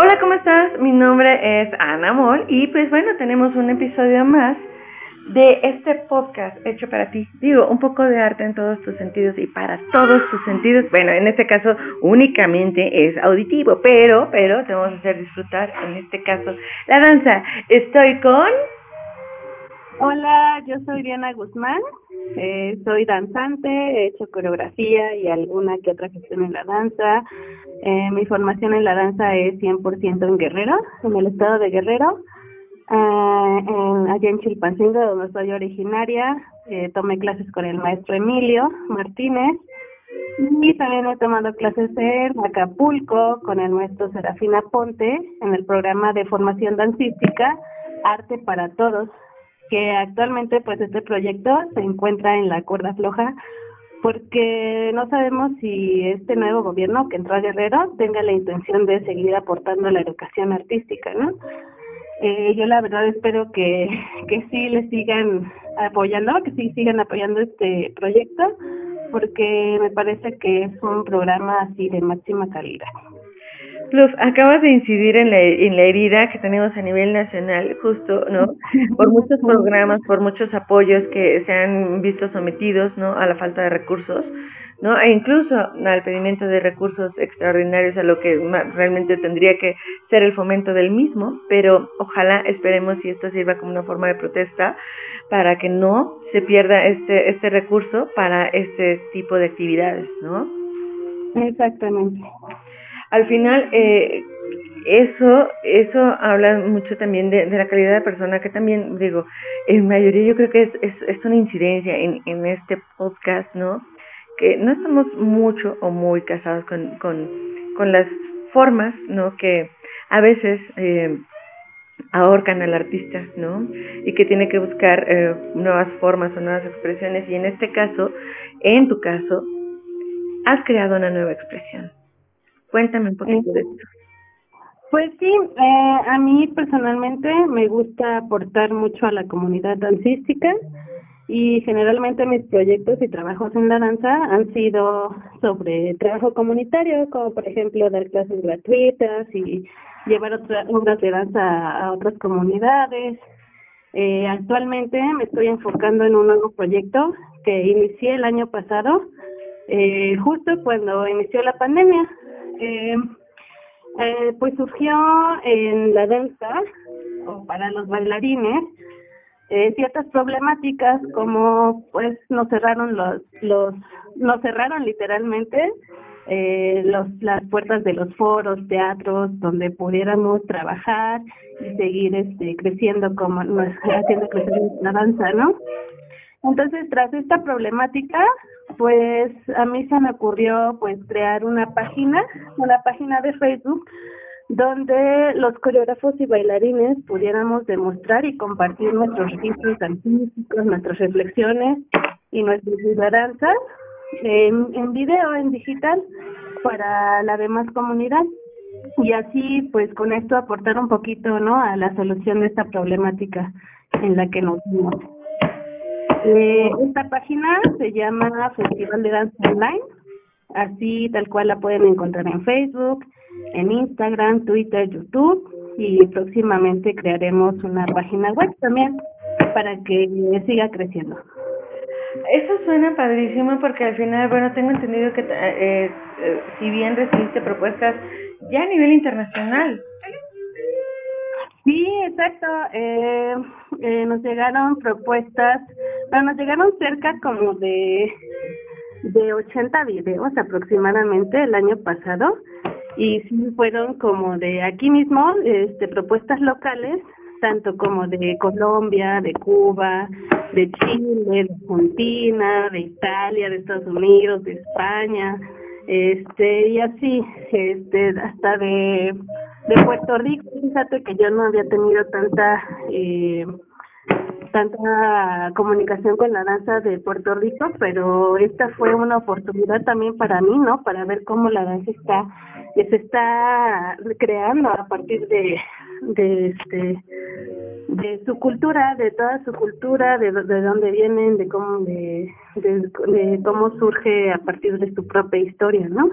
Hola, ¿cómo estás? Mi nombre es Ana Mol y pues bueno, tenemos un episodio más de este podcast hecho para ti. Digo, un poco de arte en todos tus sentidos y para todos tus sentidos. Bueno, en este caso únicamente es auditivo, pero, pero te vamos a hacer disfrutar en este caso la danza. Estoy con... Hola, yo soy Diana Guzmán, eh, soy danzante, he hecho coreografía y alguna que otra gestión en la danza. Eh, mi formación en la danza es 100% en Guerrero, en el estado de Guerrero. En, allá en Chilpancingo, donde soy originaria, eh, tomé clases con el maestro Emilio Martínez y también he tomado clases en Acapulco con el maestro Serafina Ponte en el programa de formación dancística Arte para Todos, que actualmente pues este proyecto se encuentra en la cuerda floja porque no sabemos si este nuevo gobierno que entró a Guerrero tenga la intención de seguir aportando la educación artística, ¿no? Eh, yo la verdad espero que, que sí le sigan apoyando, que sí sigan apoyando este proyecto, porque me parece que es un programa así de máxima calidad. Luz, acabas de incidir en la, en la herida que tenemos a nivel nacional, justo, ¿no? Por muchos programas, por muchos apoyos que se han visto sometidos, ¿no? A la falta de recursos. ¿no? E incluso al pedimiento de recursos extraordinarios a lo que realmente tendría que ser el fomento del mismo, pero ojalá esperemos si esto sirva como una forma de protesta para que no se pierda este este recurso para este tipo de actividades, ¿no? Exactamente. Al final eh, eso eso habla mucho también de, de, la calidad de persona que también digo en mayoría yo creo que es, es, una incidencia en, en este podcast no que no estamos mucho o muy casados con, con, con las formas, ¿no? Que a veces eh, ahorcan al artista, ¿no? Y que tiene que buscar eh, nuevas formas o nuevas expresiones. Y en este caso, en tu caso, has creado una nueva expresión. Cuéntame un poquito de esto. Pues sí, eh, a mí personalmente me gusta aportar mucho a la comunidad dancística y generalmente mis proyectos y trabajos en la danza han sido sobre trabajo comunitario, como por ejemplo dar clases gratuitas y llevar otras obras de danza a otras comunidades. Eh, actualmente me estoy enfocando en un nuevo proyecto que inicié el año pasado, eh, justo cuando inició la pandemia. Eh, eh, pues surgió en la danza, o para los bailarines, eh, ciertas problemáticas como pues nos cerraron los los nos cerraron literalmente eh, los las puertas de los foros teatros donde pudiéramos trabajar y seguir este creciendo como haciendo crecer la danza no entonces tras esta problemática pues a mí se me ocurrió pues crear una página una página de Facebook donde los coreógrafos y bailarines pudiéramos demostrar y compartir nuestros registros artísticos, nuestras reflexiones y nuestras danzas en, en video, en digital, para la demás comunidad. Y así, pues con esto aportar un poquito, ¿no?, a la solución de esta problemática en la que nos vimos. Eh, esta página se llama Festival de Danza Online, así tal cual la pueden encontrar en Facebook, en Instagram, Twitter, YouTube y próximamente crearemos una página web también para que siga creciendo. Eso suena padrísimo porque al final, bueno, tengo entendido que eh, eh, si bien recibiste propuestas ya a nivel internacional. Sí, exacto. Eh, eh, nos llegaron propuestas, bueno, nos llegaron cerca como de de 80 videos aproximadamente el año pasado y sí fueron como de aquí mismo, este, propuestas locales, tanto como de Colombia, de Cuba, de Chile, de Argentina, de Italia, de Estados Unidos, de España, este, y así, este, hasta de, de Puerto Rico, fíjate que yo no había tenido tanta eh, tanta comunicación con la danza de Puerto Rico, pero esta fue una oportunidad también para mí, ¿no? Para ver cómo la danza está se está creando a partir de de este de su cultura, de toda su cultura, de, de dónde vienen, de cómo de, de, de cómo surge a partir de su propia historia, ¿no?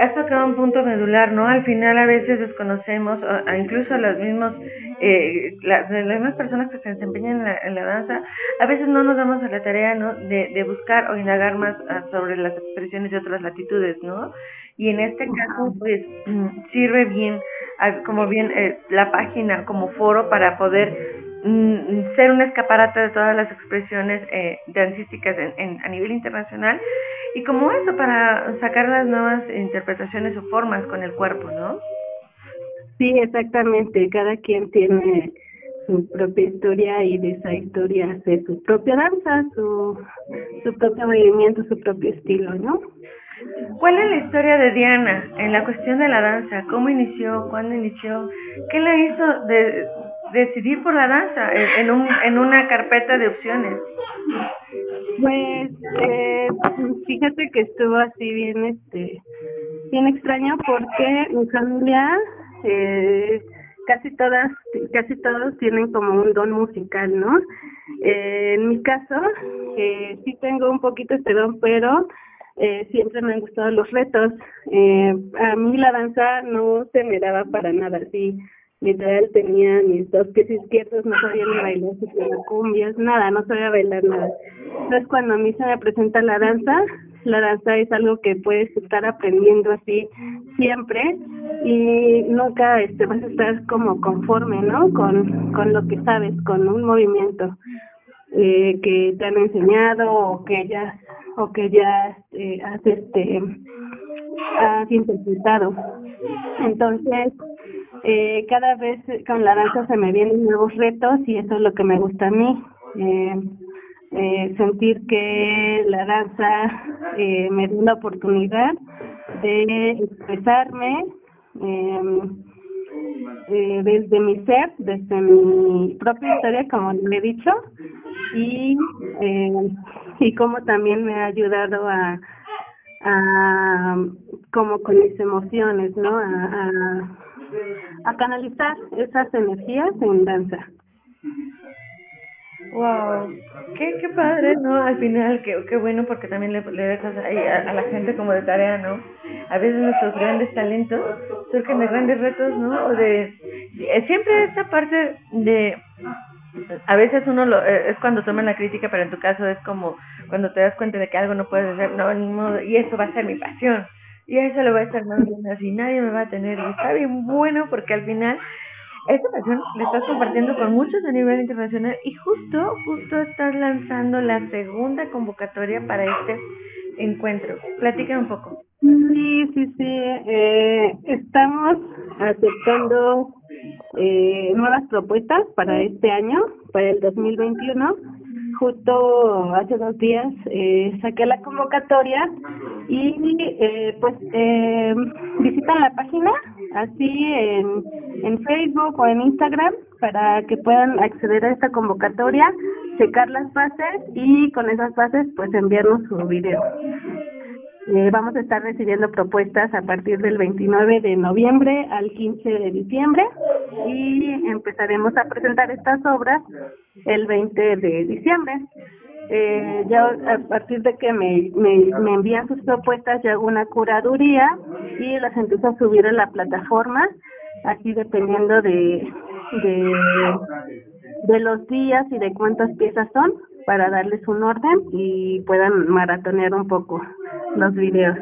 Has tocado un punto medular, ¿no? Al final a veces desconocemos, o, incluso los mismos, eh, las, las mismas personas que se desempeñan en la, danza, a veces no nos damos a la tarea, ¿no? De, de buscar o indagar más ah, sobre las expresiones de otras latitudes, ¿no? Y en este caso, pues, mm, sirve bien, ah, como bien eh, la página como foro para poder Mm, ser un escaparate de todas las expresiones eh, dancísticas en, a nivel internacional y como eso para sacar las nuevas interpretaciones o formas con el cuerpo, ¿no? Sí, exactamente. Cada quien tiene su propia historia y de esa historia hace su propia danza, su, su propio movimiento, su propio estilo, ¿no? ¿Cuál es la historia de Diana en la cuestión de la danza? ¿Cómo inició? ¿Cuándo inició? ¿Qué la hizo de, decidir por la danza en, un, en una carpeta de opciones? Pues eh, fíjate que estuvo así bien este bien extraño porque mi familia eh, casi todas casi todos tienen como un don musical, ¿no? Eh, en mi caso eh, sí tengo un poquito este don, pero eh, siempre me han gustado los retos. Eh, a mí la danza no se me daba para nada, sí literal tenía mis dos pies izquierdos, no sabía ni bailar cumbias, nada, no sabía bailar nada. Entonces cuando a mí se me presenta la danza, la danza es algo que puedes estar aprendiendo así siempre y nunca este vas a estar como conforme, ¿no? Con, con lo que sabes, con un movimiento eh, que te han enseñado o que ya o que ya eh, has este has interpretado. Entonces, eh, cada vez con la danza se me vienen nuevos retos y eso es lo que me gusta a mí. Eh, eh, sentir que la danza eh, me da una oportunidad de expresarme eh, eh, desde mi ser, desde mi propia historia, como le he dicho, y, eh, y como también me ha ayudado a, como con mis emociones, ¿no? A canalizar esas energías en danza. Wow, qué, qué padre, ¿no? Al final, qué, qué bueno porque también le, le dejas a, la gente como de tarea, ¿no? A veces nuestros grandes talentos surgen de grandes retos, ¿no? O de, siempre esta parte de, a veces uno lo, eh, es cuando toman la crítica, pero en tu caso es como cuando te das cuenta de que algo no puedes hacer, no, y eso va a ser mi pasión y eso lo voy a estar más bien así, nadie me va a tener. Y está bien bueno porque al final esta pasión la estás compartiendo con muchos a nivel internacional y justo, justo estás lanzando la segunda convocatoria para este encuentro. Platica un poco. Sí, sí, sí. Eh, estamos aceptando eh, nuevas propuestas para este año, para el 2021 justo hace dos días eh, saqué la convocatoria y eh, pues eh, visitan la página así en, en Facebook o en Instagram para que puedan acceder a esta convocatoria, checar las bases y con esas bases pues enviarnos su video. Eh, vamos a estar recibiendo propuestas a partir del 29 de noviembre al 15 de diciembre y empezaremos a presentar estas obras el 20 de diciembre. Eh, ya a partir de que me, me, me envían sus propuestas, yo hago una curaduría y las empiezo a subir a la plataforma, así dependiendo de, de, de los días y de cuántas piezas son, para darles un orden y puedan maratonear un poco los videos.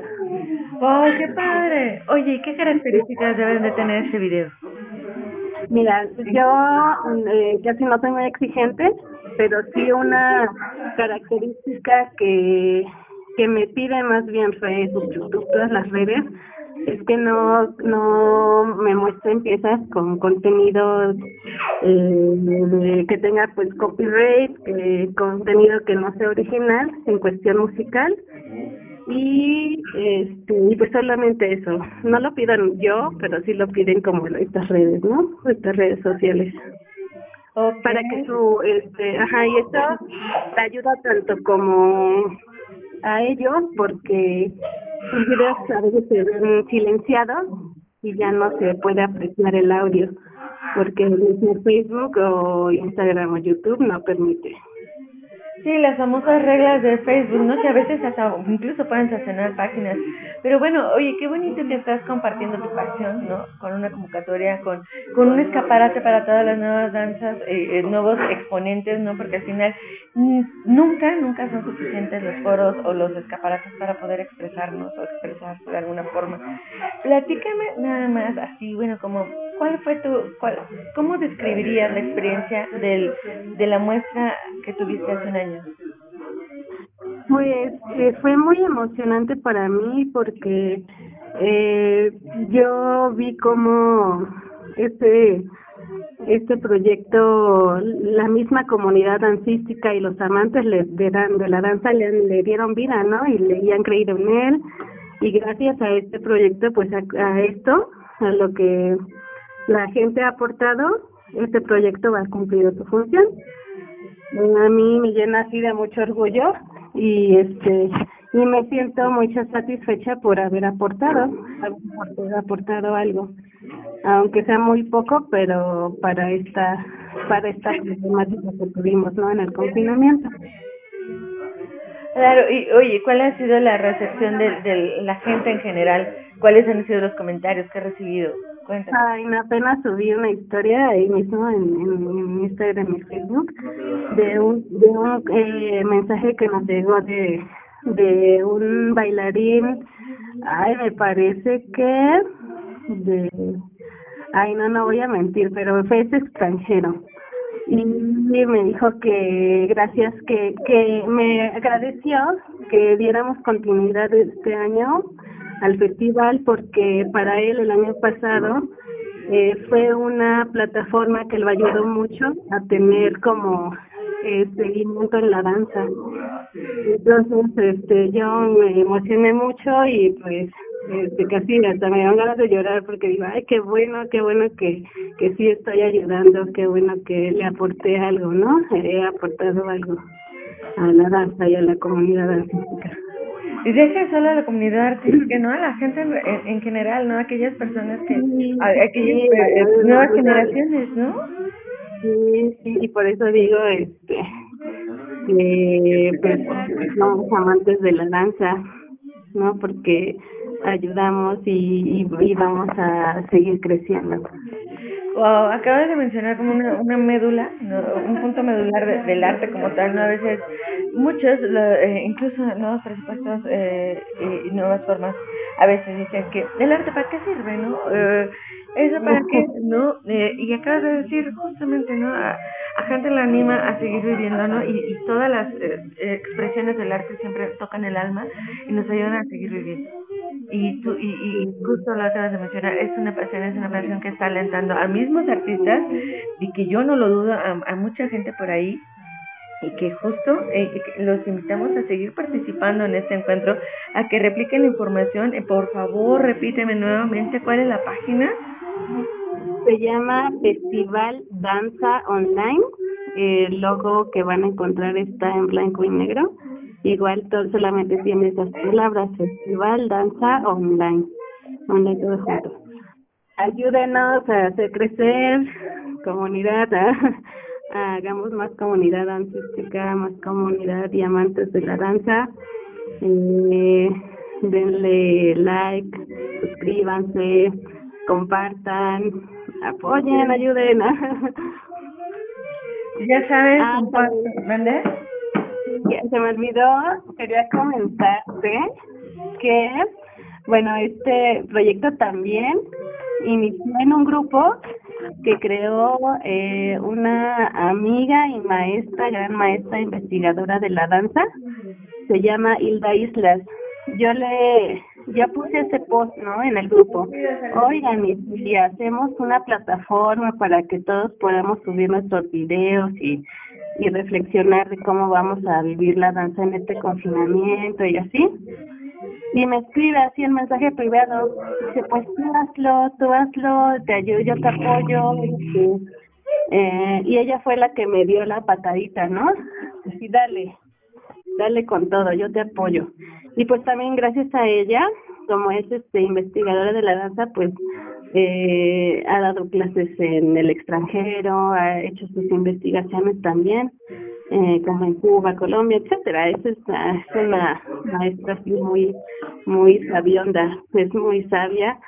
¡Oh, qué padre! Oye, ¿qué características deben de tener ese video? Mira, yo eh, casi no soy muy exigente, pero sí una característica que, que me pide más bien Facebook, YouTube, todas las redes, es que no no me muestren piezas con contenido eh, que tenga pues copyright, que contenido que no sea original en cuestión musical y este y pues solamente eso. No lo pidan yo pero sí lo piden como estas redes no estas redes sociales. Para que su este ajá y esto te ayuda tanto como a ellos porque sus videos a veces se ven silenciados y ya no se puede apreciar el audio porque Facebook o Instagram o YouTube no permite Sí, las famosas reglas de Facebook, ¿no? Que a veces hasta incluso pueden sancionar páginas. Pero bueno, oye, qué bonito que estás compartiendo tu pasión, ¿no? Con una convocatoria, con, con un escaparate para todas las nuevas danzas, eh, eh nuevos exponentes, ¿no? Porque al final nunca, nunca son suficientes los foros o los escaparates para poder expresarnos o expresarse de alguna forma. Platícame nada más así, bueno, como, ¿cuál fue tu, cuál, cómo describirías la experiencia del, de la muestra que tuviste hace un año? Pues eh, fue muy emocionante para mí porque eh, yo vi como este este proyecto la misma comunidad dancística y los amantes de, la danza le, le dieron vida no y le han creído en él. Y gracias a este proyecto pues a esto a lo que la gente ha aportado este proyecto va a cumplir su función. A mí me llena así de mucho orgullo y este y me siento muy satisfecha por haber aportado haber aportado algo aunque sea muy poco pero para esta para esta problemática que tuvimos no en el confinamiento. Claro y oye cuál ha sido la recepción de, de la gente en general cuáles han sido los comentarios que ha recibido Ay, apenas subí una historia ahí mismo en, en, Instagram y Facebook de un, de un eh, mensaje que nos llegó de, de un bailarín, ay, me parece que de, ay, no, no voy a mentir, pero fue ese extranjero. Y me dijo que gracias, que, que me agradeció que diéramos continuidad este año al festival porque para él el año pasado eh, fue una plataforma que lo ayudó mucho a tener como eh, seguimiento en la danza. Entonces, este, yo me emocioné mucho y pues este, casi hasta me dan ganas de llorar porque digo, ay, qué bueno, qué bueno que, que sí estoy ayudando, qué bueno que le aporté algo, ¿no? He aportado algo a la danza y a la comunidad artística. Y deja solo a la comunidad artística, ¿no? A la gente en, en general, ¿no? Aquellas personas que, aquellas eh, nuevas generaciones, ¿no? Sí, sí, y por eso digo, este, pues somos amantes de la danza, ¿no? Porque ayudamos y, y, vamos a seguir creciendo. Wow, acabas de mencionar como una, una médula, un punto medular del arte como tal, ¿no? A veces muchos, eh, incluso nuevos presupuestos eh, y nuevas formas, a veces dicen que el arte para qué sirve, ¿no? Eh, eso para qué, ¿no? Y acabas de decir justamente, ¿no? A, gente la anima a seguir viviendo, ¿no? Y, y todas las expresiones del arte siempre tocan el alma y nos ayudan a seguir viviendo. Y tú, y, y justo lo acabas de mencionar, es una pasión, es una pasión que está alentando a mismos artistas y que yo no lo dudo, a, mucha gente por ahí y que justo eh, los invitamos a seguir participando en este encuentro, a que repliquen la información. Eh, por favor, repíteme nuevamente cuál es la página. Se llama Festival Danza Online. El logo que van a encontrar está en blanco y negro. Igual todo, solamente tiene esas palabras, Festival Danza Online. Online todo junto. Ayúdenos a hacer crecer comunidad, hagamos más comunidad dancística, más comunidad y amantes de la danza. Eh, denle like, suscríbanse, compartan, apoyen, ayuden. ya sabes, ah, se me olvidó, quería comentarte que, bueno, este proyecto también inició en un grupo que creó eh, una amiga y maestra, gran maestra investigadora de la danza, se llama Hilda Islas. Yo le, ya puse ese post, ¿no? En el grupo. Oigan, y si hacemos una plataforma para que todos podamos subir nuestros videos y, y reflexionar de cómo vamos a vivir la danza en este confinamiento y así y me escribe así el mensaje privado, dice, pues tú hazlo, tú hazlo, te ayudo, yo te apoyo, este, eh, y ella fue la que me dio la patadita, ¿no? Así, dale, dale con todo, yo te apoyo. Y pues también gracias a ella, como es este investigadora de la danza, pues eh, ha dado clases en el extranjero, ha hecho sus investigaciones también eh, como en Cuba, Colombia, etcétera. Es, es una maestra así muy, muy sabionda, es muy sabia.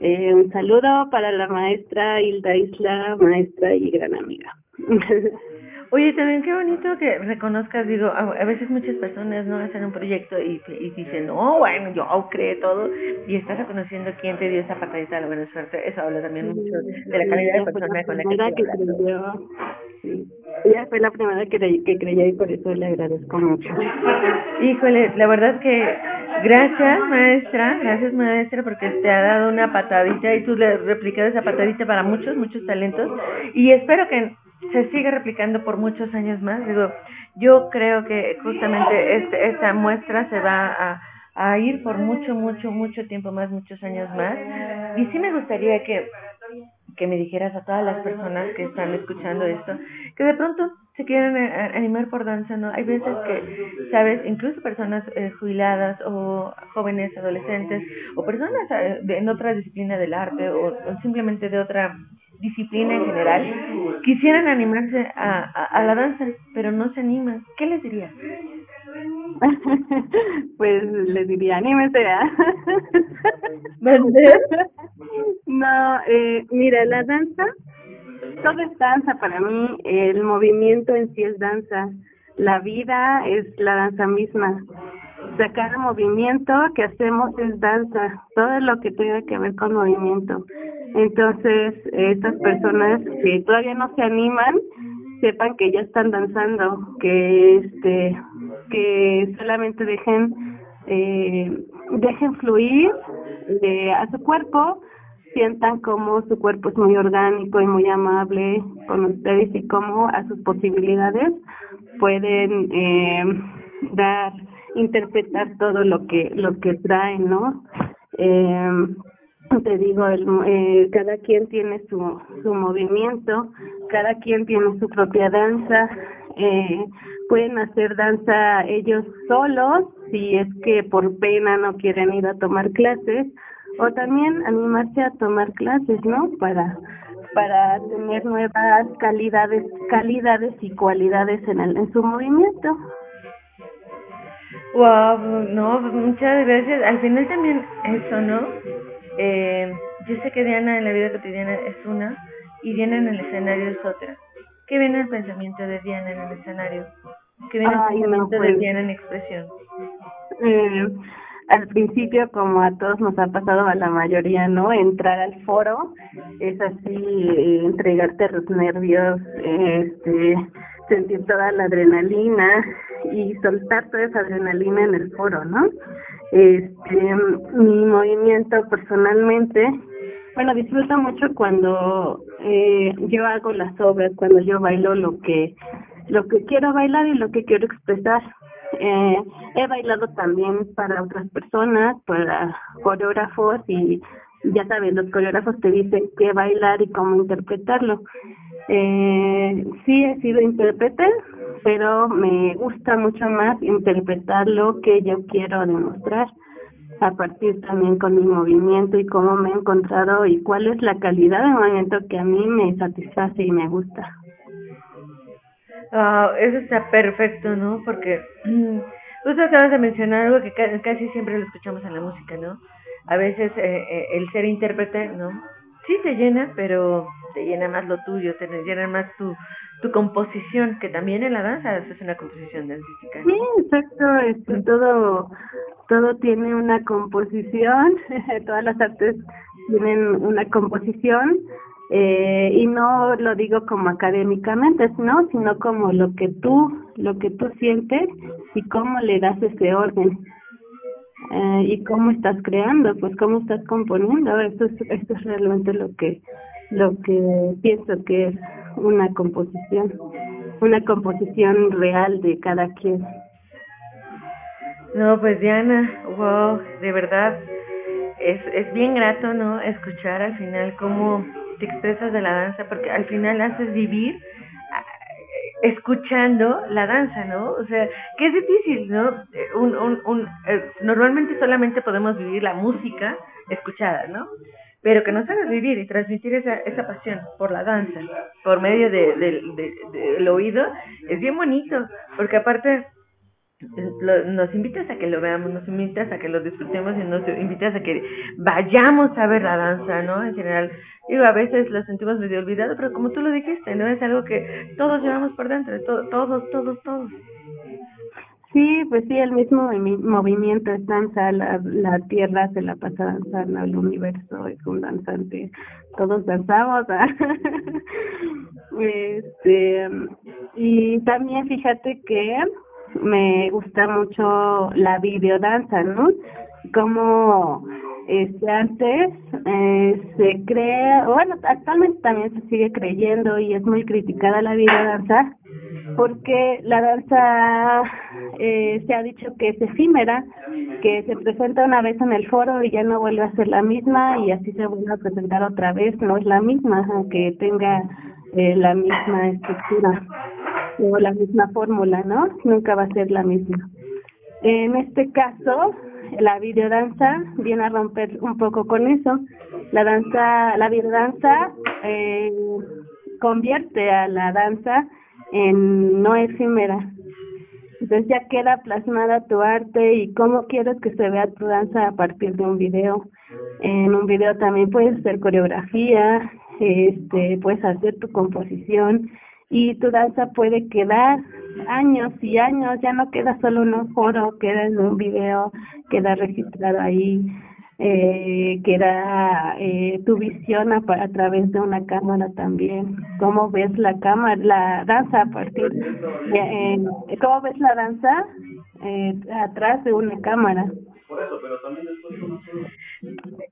Eh, un saludo para la maestra Hilda Isla, maestra y gran amiga. Oye, también qué bonito que reconozcas, digo, a, veces muchas personas no hacen un proyecto y, y dicen, no, bueno, yo creé todo, y estás reconociendo quién te dio esa patadita de la buena suerte, eso habla también mucho de la calidad de persona con la que, que creyó, sí. Ella fue la primera que, que creyó y por eso le agradezco mucho. Híjole, la verdad que gracias maestra, gracias maestra porque te ha dado una patadita y tú le replicado esa patadita para muchos, muchos talentos y espero que se sigue replicando por muchos años más. Digo, yo creo que justamente este, esta muestra se va a, ir por mucho, mucho, mucho tiempo más, muchos años más. Y sí me gustaría que, que me dijeras a todas las personas que están escuchando esto, que de pronto se quieran animar por danza, ¿no? Hay veces que, ¿sabes? Incluso personas eh, jubiladas o jóvenes, adolescentes, o personas eh, en otra disciplina del arte o simplemente de otra disciplina en general, quisieran animarse a, a, la danza, pero no se animan, ¿qué les dirías? pues les diría, anímese a... no, eh, mira, la danza, todo es danza para mí, el movimiento en sí es danza, la vida es la danza misma. Cada movimiento que hacemos es danza, todo lo que tenga que ver con movimiento. Entonces, estas personas que todavía no se animan, sepan que ya están danzando, que este, que solamente dejen, eh, dejen fluir eh, a su cuerpo, sientan como su cuerpo es muy orgánico y muy amable con ustedes y cómo a sus posibilidades pueden eh, dar, interpretar todo lo que lo que traen, ¿no? Eh, te digo, el, eh, cada quien tiene su, su movimiento, cada quien tiene su propia danza, eh, pueden hacer danza ellos solos si es que por pena no quieren ir a tomar clases o también animarse a tomar clases, ¿no? Para para tener nuevas calidades, calidades y cualidades en el en su movimiento. Wow, no, muchas gracias. Al final también eso, ¿no? Eh, yo sé que Diana en la vida cotidiana es una y Diana en el escenario es otra. ¿Qué viene el pensamiento de Diana en el escenario? ¿Qué viene el pensamiento de pues. Diana en expresión? Eh, al principio, como a todos nos ha pasado, a la mayoría, ¿no? Entrar al foro es así, eh, entregarte los nervios, este, sentir toda la adrenalina y soltar toda esa adrenalina en el foro, ¿no? Este, mi movimiento personalmente, bueno, disfruto mucho cuando eh, yo hago las obras, cuando yo bailo lo que lo que quiero bailar y lo que quiero expresar. Eh, he bailado también para otras personas, para coreógrafos y ya sabes, los coreógrafos te dicen qué bailar y cómo interpretarlo. Eh, sí he sido intérprete, pero me gusta mucho más interpretar lo que yo quiero demostrar a partir también con mi movimiento y cómo me he encontrado y cuál es la calidad de movimiento que a mí me satisface y me gusta. Ah, eso está perfecto, ¿no? Porque usted acabas de mencionar algo que casi siempre lo escuchamos en la música, ¿no? A veces eh, eh, el ser intérprete, ¿no? Sí te llena, pero te llena más lo tuyo, te llena más tu, tu composición, que también en la danza es una composición dancística. Sí, exacto, esto, todo, todo tiene una composición, todas las artes tienen una composición, eh, y no lo digo como académicamente, ¿no? sino como lo que tú, lo que tú sientes y cómo le das ese orden. Eh, y cómo estás creando, pues cómo estás componiendo, esto es, esto es realmente lo que lo que pienso que es una composición, una composición real de cada quien. No, pues Diana, wow, de verdad, es, es bien grato, ¿no? Escuchar al final cómo te expresas de la danza, porque al final haces vivir escuchando la danza, ¿no? O sea, que es difícil, ¿no? Un, un, un, eh, normalmente solamente podemos vivir la música escuchada, ¿no? pero que nos hagas vivir y transmitir esa, esa pasión por la danza, por medio del de, de, oído, es bien bonito, porque aparte nos invitas a que lo veamos, nos invitas a que lo disfrutemos y nos invitas a que vayamos a ver la danza, ¿no? En general, digo, a veces lo sentimos medio olvidado, pero como tú lo dijiste, ¿no? Es algo que todos llevamos por dentro, todos, todos, todos. Sí, pues sí, el mismo movimiento es danza, la, la tierra se la pasa danzando, el universo es un danzante, todos danzamos. ¿ah? este Y también fíjate que me gusta mucho la videodanza, ¿no? Como este antes eh, se cree, bueno, actualmente también se sigue creyendo y es muy criticada la videodanza porque la danza eh, se ha dicho que es efímera, que se presenta una vez en el foro y ya no vuelve a ser la misma y así se vuelve a presentar otra vez, no es la misma, aunque tenga eh, la misma estructura o la misma fórmula, ¿no? Nunca va a ser la misma. En este caso, la videodanza viene a romper un poco con eso. La danza, la videodanza eh, convierte a la danza en no efímera. Entonces ya queda plasmada tu arte y cómo quieres que se vea tu danza a partir de un video. En un video también puedes hacer coreografía, este, puedes hacer tu composición y tu danza puede quedar años y años, ya no queda solo en un foro, queda en un video, queda registrado ahí eh, que era eh, tu visión a, través de una cámara también, cómo ves la cámara, la danza a partir de, cómo ves la danza eh, atrás de una cámara.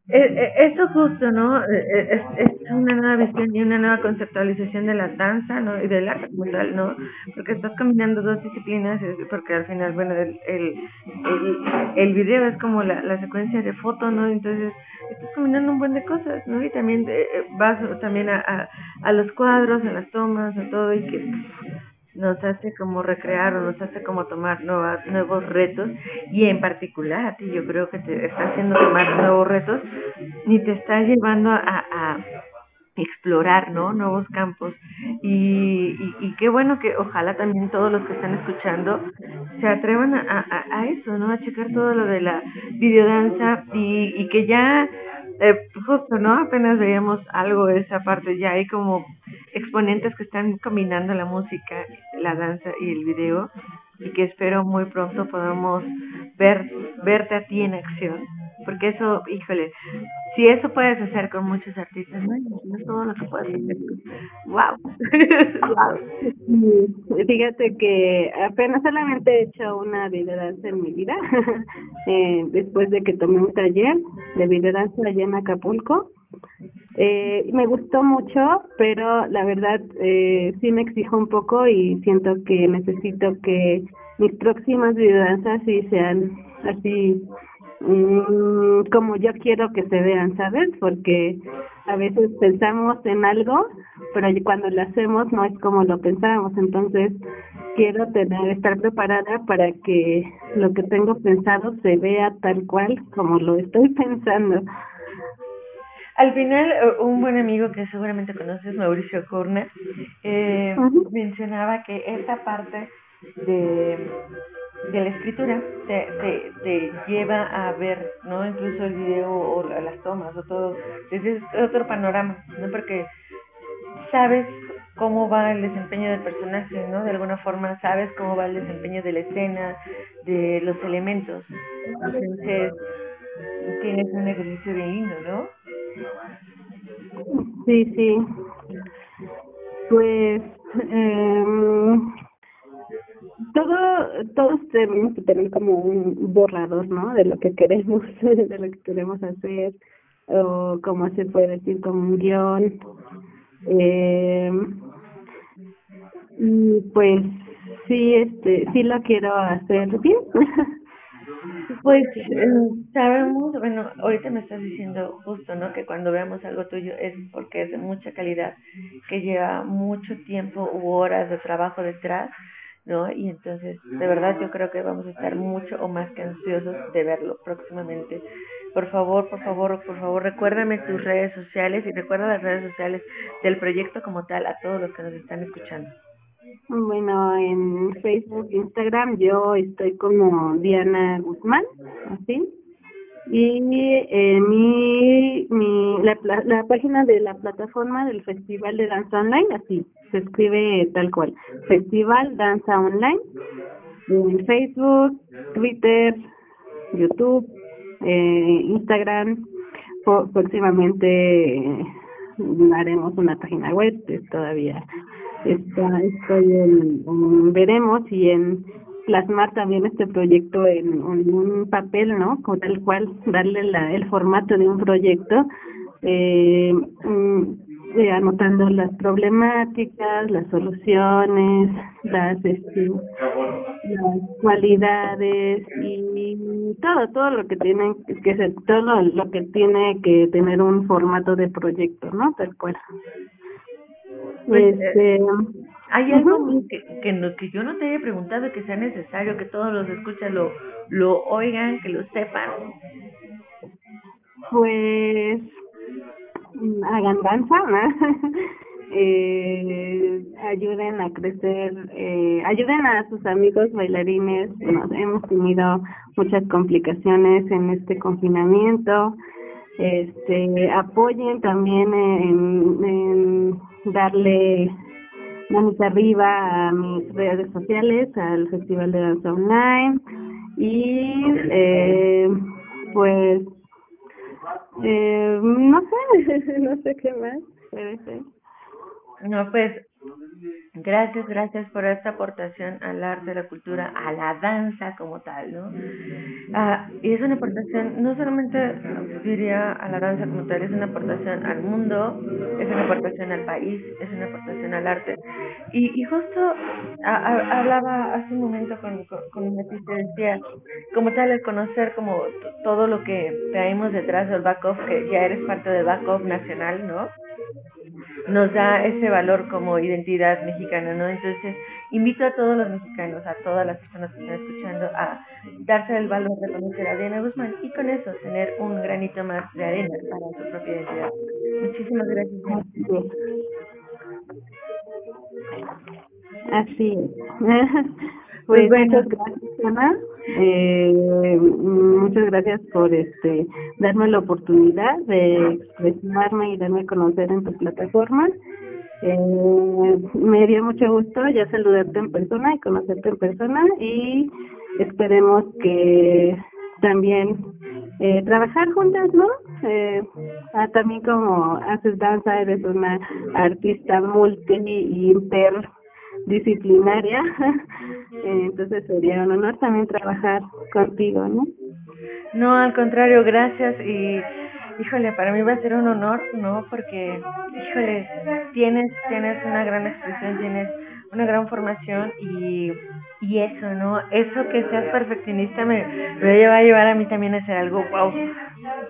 Eso justo, ¿no? Eh, es, es una nueva visión y una nueva conceptualización de la danza, ¿no? Y del arte como tal, ¿no? Porque estás combinando dos disciplinas, porque al final, bueno, el, el, el, video es como la, la secuencia de foto, ¿no? Entonces, estás combinando un buen de cosas, ¿no? Y también vas también a, a, a los cuadros, a las tomas, a todo, y que nos hace como recrear o nos hace como tomar nuevas, nuevos retos. Y en particular a ti yo creo que te está haciendo tomar nuevos retos y te está llevando a, explorar no nuevos campos. Y, y, y, qué bueno que ojalá también todos los que están escuchando se atrevan a, a, a eso no a checar todo lo de la videodanza y, y que ya eh, justo, ¿no? Apenas veíamos algo de esa parte, ya hay como exponentes que están combinando la música, la danza y el video y que espero muy pronto podamos ver, verte a ti en acción porque eso, híjole, si eso puedes hacer con muchos artistas, no es todo lo que puedes hacer. ¡Wow! wow. Fíjate que apenas solamente he hecho una videodanza en mi vida, eh, después de que tomé un taller de videodanza allá en Acapulco. Eh, me gustó mucho, pero la verdad eh, sí me exijo un poco y siento que necesito que mis próximas videodanzas sí sean así Mm, como yo quiero que se vean, ¿sabes? Porque a veces pensamos en algo, pero cuando lo hacemos no es como lo pensábamos, entonces quiero tener estar preparada para que lo que tengo pensado se vea tal cual como lo estoy pensando. Al final, eh, un buen amigo que seguramente conoces, Mauricio Corner, eh, mencionaba que esta parte de de la escritura te, te, lleva a ver, ¿no? Incluso el video o las tomas o todo, desde otro panorama, ¿no? Porque sabes cómo va el desempeño del personaje, ¿no? De alguna forma sabes cómo va el desempeño de la escena, de los elementos. Entonces, tienes un ejercicio bien lindo, ¿no? Sí, sí. Pues, eh, todo, todos tenemos que tener como un borrador, ¿no? De lo que queremos, de lo que queremos hacer, o como se puede decir, como un guion. Eh, y pues sí, este, sí lo quiero hacer bien. Pues eh, sabemos, bueno, ahorita me estás diciendo justo, ¿no? Que cuando veamos algo tuyo es porque es de mucha calidad, que lleva mucho tiempo u horas de trabajo detrás ¿no? Y entonces, de verdad, yo creo que vamos a estar mucho o más que ansiosos de verlo próximamente por favor, por favor, por favor, recuérdame tus redes sociales y recuerda las redes sociales del proyecto como tal a todos los que nos están escuchando. Bueno, en Facebook, Instagram, yo estoy como Diana Guzmán, así. Y eh, mi, mi la, la página de la plataforma del Festival de Danza Online, así, se escribe tal cual, Festival Danza Online, en Facebook, Twitter, YouTube, eh, Instagram, próximamente eh, haremos una página web, todavía está, estoy en, veremos y en plasmar también este proyecto en, un papel, ¿no? Con tal cual darle la, el formato de un proyecto, eh, mm, eh, anotando las problemáticas, las soluciones, las, este, las cualidades y todo, todo lo que tiene que ser, todo lo que tiene que tener un formato de proyecto, ¿no? Tal cual. Pues, este, hay algo que, que, no, que yo no te haya preguntado que sea necesario que todos los escuchan lo, lo oigan, que lo sepan. Pues hagan danza, ¿no? eh, ayuden a crecer, eh, ayuden a sus amigos bailarines. Hemos tenido muchas complicaciones en este confinamiento. Este, apoyen también en, en darle manos arriba a mis redes sociales, al Festival de Danza Online y eh, pues eh, no sé, no sé qué más puede ser. No, pues Gracias, gracias por esta aportación al arte, a la cultura, a la danza como tal, ¿no? Ah, y es una aportación, no solamente diría a la danza como tal, es una aportación al mundo, es una aportación al país, es una aportación al arte. Y, justo hablaba hace un momento con, con, con una decía, como tal, el conocer como todo lo que traemos detrás del back-off, que ya eres parte del back-off nacional, ¿no? Nos da ese valor como identidad mexicana, ¿no? Entonces, invito a todos los mexicanos, a todas las personas que están escuchando, a darse el valor de conocer a Diana Guzmán y con eso tener un granito más de arena para su propia identidad. Muchísimas gracias. Así es. Pues, pues muchas gracias, Ana. Eh, muchas gracias por este darme la oportunidad de expresarme y darme a conocer en tu plataforma. Eh, me dio mucho gusto ya saludarte en persona y conocerte en persona y esperemos que también eh, trabajar juntas, ¿no? Eh, ah, también como haces danza, eres una artista multi y inter disciplinaria. Entonces sería un honor también trabajar contigo, ¿no? No, al contrario, gracias y híjole, para mí va a ser un honor, ¿no? Porque, híjole, tienes, tienes una gran expresión, tienes una gran formación y, y eso, ¿no? Eso que seas perfeccionista me, me va a llevar a mí también a hacer algo, wow,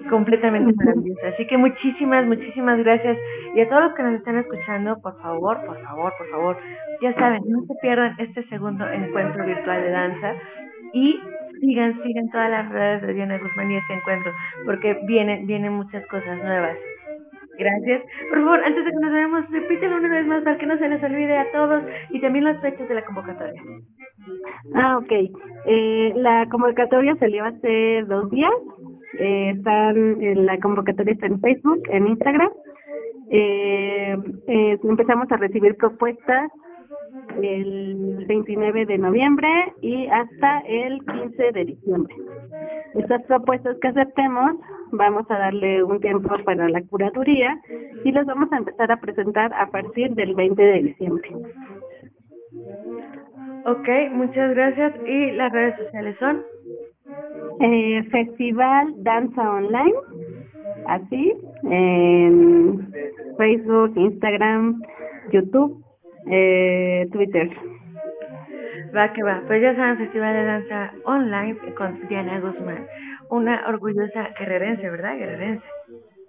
completamente maravilloso. Así que muchísimas, muchísimas gracias. Y a todos los que nos están escuchando, por favor, por favor, por favor, ya saben, no se pierdan este segundo encuentro virtual de danza y sigan, sigan todas las redes de Diana Guzmán y este encuentro, porque vienen, vienen muchas cosas nuevas. Gracias. Por favor, antes de que nos veamos, repítelo una vez más para que no se les olvide a todos y también las fechas de la convocatoria. Ah, ok. Eh, la convocatoria salió hace dos días. Eh, la convocatoria está en Facebook, en Instagram. Eh, eh, empezamos a recibir propuestas el 29 de noviembre y hasta el 15 de diciembre. Estas propuestas que aceptemos vamos a darle un tiempo para la curaduría y las vamos a empezar a presentar a partir del 20 de diciembre. Ok, muchas gracias. ¿Y las redes sociales son? Eh, Festival Danza Online, así, en Facebook, Instagram, YouTube eh, Twitter. Va que va. Pues ya saben, Festival de Danza Online con Diana Guzmán. Una orgullosa guerrerense, ¿verdad? Guerrerense.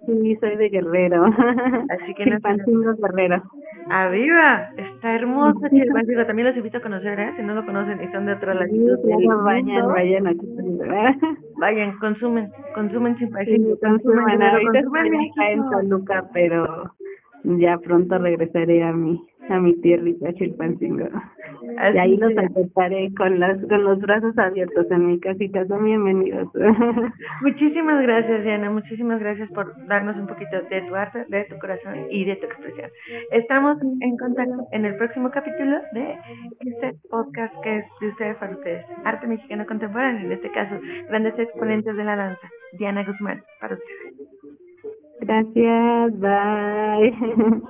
Sí, soy de Guerrero. Así que no Guerrero. ¡Arriba! Está hermoso Chilpancingo. También los invito a conocer, ¿eh? Si no lo conocen y son de otro lado. vayan, vayan aquí. Vayan, consumen, consumen Chilpancingo. Sí, consumen, ahorita consumen en Toluca, pero ya pronto regresaré a mi a mi tierrita Chilpancingo. Y ahí los aceptaré con las con los brazos abiertos en mi casita. Son bienvenidos. Muchísimas gracias, Diana. Muchísimas gracias por darnos un poquito de tu arte, de tu corazón y de tu expresión. Estamos en contacto en el próximo capítulo de este podcast que es de ustedes para ustedes. Arte mexicano contemporáneo, en este caso, grandes exponentes de la danza. Diana Guzmán, para ustedes. Gracias, bye.